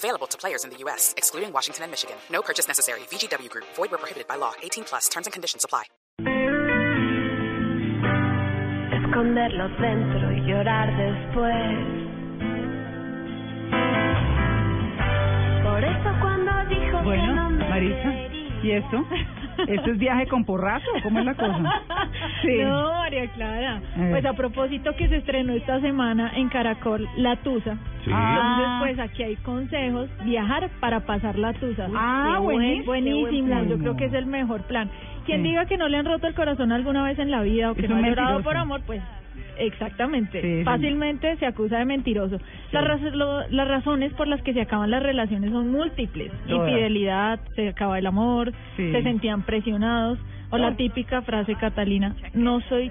Available to players in the U.S., excluding Washington and Michigan. No purchase necessary. VGW Group. Void where prohibited by law. 18 plus. Terms and conditions apply. Esconderlo dentro y llorar después. Por eso cuando dijo que Bueno, no me Marisa, quería. ¿y esto? ¿Esto es viaje con porrazo? ¿Cómo es la cosa? Sí. No, María Clara. Pues a propósito que se estrenó esta semana en Caracol La Tusa. Ah. Entonces, pues aquí hay consejos, viajar para pasar la Tusa. Ah, Qué buen- buenísimo. buenísimo. Qué Yo creo que es el mejor plan. Quien Sí. diga que no le han roto el corazón alguna vez en la vida o que Es no ha llorado por amor, pues exactamente. Sí, sí. Fácilmente se acusa de mentiroso. Las, raz- lo- las razones por las que se acaban las relaciones son múltiples. Todas. Infidelidad, se acaba el amor, se sentían presionados. O la típica frase Catalina, no soy,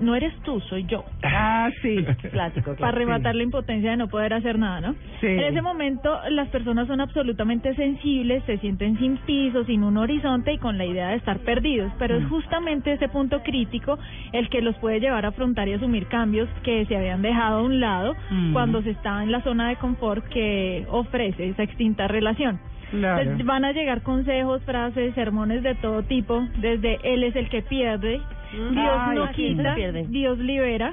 no eres tú, soy yo. Ah, sí. Clásico. Para rematar la impotencia de no poder hacer nada, ¿no? Sí. En ese momento las personas son absolutamente sensibles, se sienten sin piso, sin un horizonte y con la idea de estar perdidos. Pero es Mm. justamente ese punto crítico el que los puede llevar a afrontar y asumir cambios que se habían dejado a un lado Mm. cuando se está en la zona de confort que ofrece esa extinta relación. Claro. Entonces, van a llegar consejos, frases, sermones de todo tipo, desde él es el que pierde, Dios Ay, no quita, Dios libera,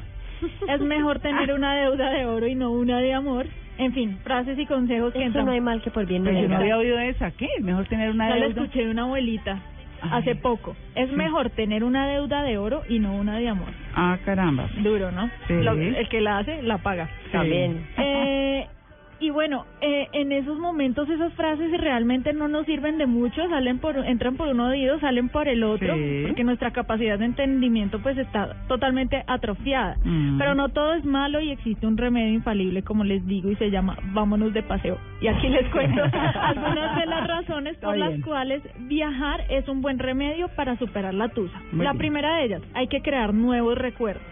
es mejor tener una deuda de oro y no una de amor. En fin, frases y consejos que Eso entran. no hay mal que por bien no Pues yo no había oído esa. ¿Qué? ¿Es mejor tener una Ya la deuda? escuché de una abuelita hace poco. Es mejor tener una deuda de oro y no una de amor. Ah, caramba. Duro, ¿no? Sí. Lo- el que la hace, la paga. También. Eh, y bueno, eh, en esos momentos esas frases realmente no nos sirven de mucho, salen por, entran por un oído, salen por el otro, Sí. porque nuestra capacidad de entendimiento pues está totalmente atrofiada. Mm. Pero no todo es malo y existe un remedio infalible, como les digo, y se llama vámonos de paseo. Y aquí les cuento algunas de las razones por las cuales viajar es un buen remedio para superar la tusa. Muy la bien. primera de ellas, hay que crear nuevos recuerdos.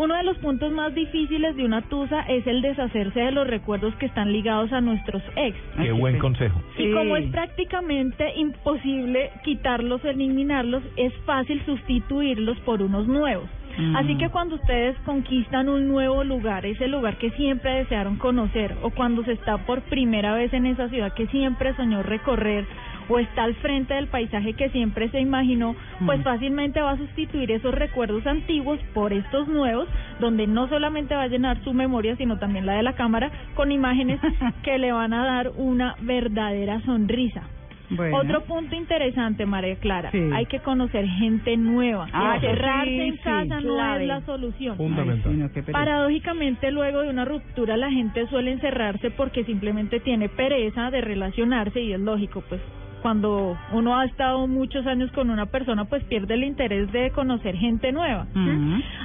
Uno de los puntos más difíciles de una tusa es el deshacerse de los recuerdos que están ligados a nuestros ex. Ay, Qué buen consejo. Y como es prácticamente imposible quitarlos o eliminarlos, es fácil sustituirlos por unos nuevos. Mm. Así que cuando ustedes conquistan un nuevo lugar, ese lugar que siempre desearon conocer, o cuando se está por primera vez en esa ciudad que siempre soñó recorrer, o está al frente del paisaje que siempre se imaginó, pues Mm. fácilmente va a sustituir esos recuerdos antiguos por estos nuevos, donde no solamente va a llenar su memoria, sino también la de la cámara, con imágenes que le van a dar una verdadera sonrisa. Bueno. Otro punto interesante, María Clara, Sí. hay que conocer gente nueva. Ah, sí, en sí, casa no clave. es la solución. Fundamental. Paradójicamente, luego de una ruptura, la gente suele encerrarse porque simplemente tiene pereza de relacionarse y es lógico, pues cuando uno ha estado muchos años con una persona, pues pierde el interés de conocer gente nueva.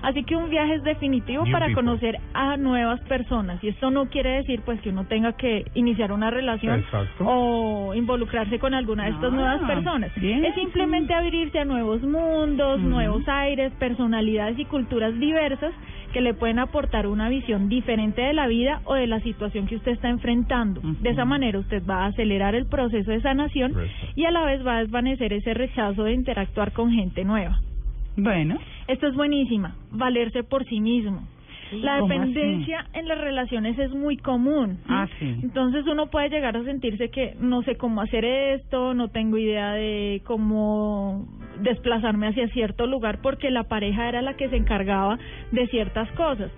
Así que un viaje es definitivo New para people. conocer a nuevas personas y esto no quiere decir pues que uno tenga que iniciar una relación Exacto. o involucrarse con alguna de estas Ah, nuevas personas. bien. Es simplemente abrirse a nuevos mundos, nuevos aires, personalidades y culturas diversas que le pueden aportar una visión diferente de la vida o de la situación que usted está enfrentando. De esa manera usted va a acelerar el proceso de sanación y a la vez va a desvanecer ese rechazo de interactuar con gente nueva. Bueno. Esto es buenísima, valerse por sí mismo. La ¿Cómo dependencia en las relaciones es muy común. ¿sí? Ah, sí. Entonces uno puede llegar a sentirse que no sé cómo hacer esto, no tengo idea de cómo desplazarme hacia cierto lugar porque la pareja era la que se encargaba de ciertas cosas.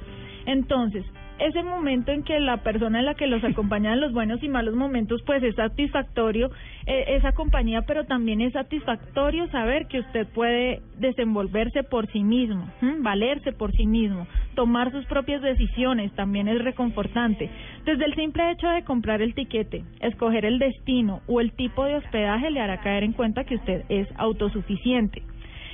Entonces, ese momento en que la persona en la que los acompaña en los buenos y malos momentos, pues es satisfactorio eh, esa compañía, pero también es satisfactorio saber que usted puede desenvolverse por sí mismo, valerse por sí mismo, tomar sus propias decisiones, también es reconfortante. Desde el simple hecho de comprar el tiquete, escoger el destino o el tipo de hospedaje le hará caer en cuenta que usted es autosuficiente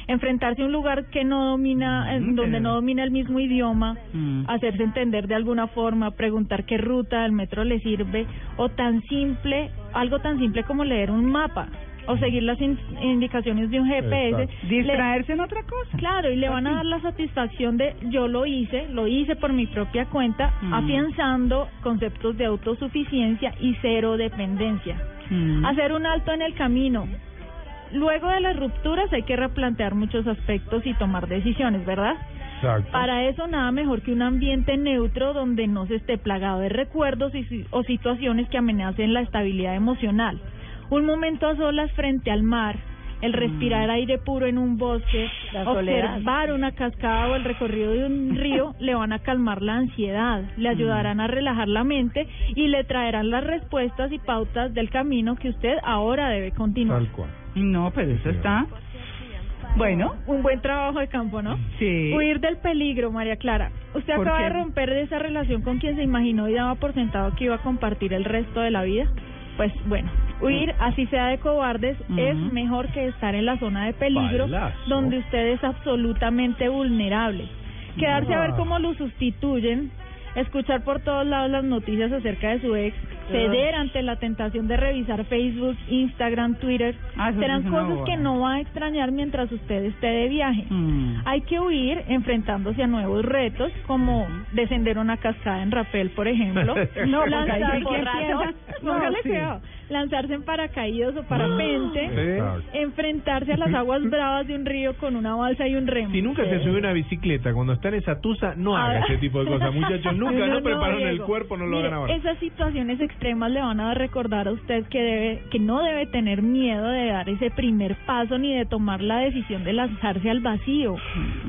enfrentarse a un lugar que no domina, en Mm, donde pero- no domina el mismo idioma, Mm. hacerse entender de alguna forma, preguntar qué ruta del metro le sirve, o tan simple, algo tan simple como leer un mapa. o seguir las in- indicaciones de un GPS. Exacto. Distraerse en otra cosa. Claro, y le van a dar la satisfacción de yo lo hice, lo hice por mi propia cuenta, Mm. afianzando conceptos de autosuficiencia y cero dependencia. Mm. Hacer un alto en el camino. Luego de las rupturas hay que replantear muchos aspectos y tomar decisiones, ¿verdad? Exacto. Para eso nada mejor que un ambiente neutro donde no se esté plagado de recuerdos y, si- o situaciones que amenacen la estabilidad emocional. Un momento a solas frente al mar, el respirar aire puro en un bosque, La soledad. observar una cascada o el recorrido de un río le van a calmar la ansiedad, le ayudarán a relajar la mente y le traerán las respuestas y pautas del camino que usted ahora debe continuar. Tal cual. No, pero eso está... Bueno, Un buen trabajo de campo, ¿no? sí. Huir del peligro, María Clara. Usted ¿Por acaba qué? de romper de esa relación con quien se imaginó y daba por sentado que iba a compartir el resto de la vida. Pues bueno, huir, así sea de cobardes, es mejor que estar en la zona de peligro Balazo. donde usted es absolutamente vulnerable. Quedarse a ver Ah. cómo lo sustituyen, escuchar por todos lados las noticias acerca de su ex, ceder ante la tentación de revisar Facebook, Instagram, Twitter, Ah, serán cosas que no va a extrañar mientras usted esté de viaje. Mm. Hay que huir enfrentándose a nuevos retos, como descender una cascada en rapel, por ejemplo. No, lanzar, póngale No, sí. Lanzarse en paracaídas o parapente, Exacto. enfrentarse a las aguas bravas de un río con una balsa y un remo. Si nunca se subió una bicicleta cuando está en esa tusa, no haga ese tipo de cosas. Muchachos, nunca no, prepararon el cuerpo, no lo Mire, hagan ahora. Esas situaciones extremas le van a recordar a usted que debe, que no debe tener miedo de dar ese primer paso ni de tomar la decisión de lanzarse al vacío,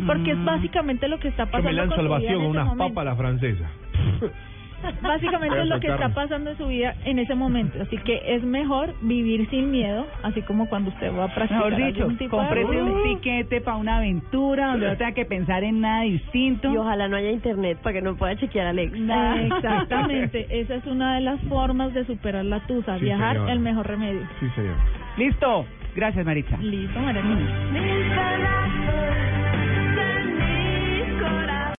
porque es básicamente lo que está Yo pasando. me lanzo con al vacío con unas papas a la francesa. Básicamente es lo que está pasando en su vida en ese momento, así que es mejor vivir sin miedo, así como cuando usted va a practicar Mejor dicho, algún tipo de cómprese un tiquete para una aventura donde no tenga que pensar en nada distinto. Y ojalá no haya internet para que no pueda chequear a Alex. Nada. Exactamente, esa es una de las formas de superar la tusa, Sí, viajar señora. el mejor remedio. Sí, señor. Listo. Gracias, Maritza. Listo, María.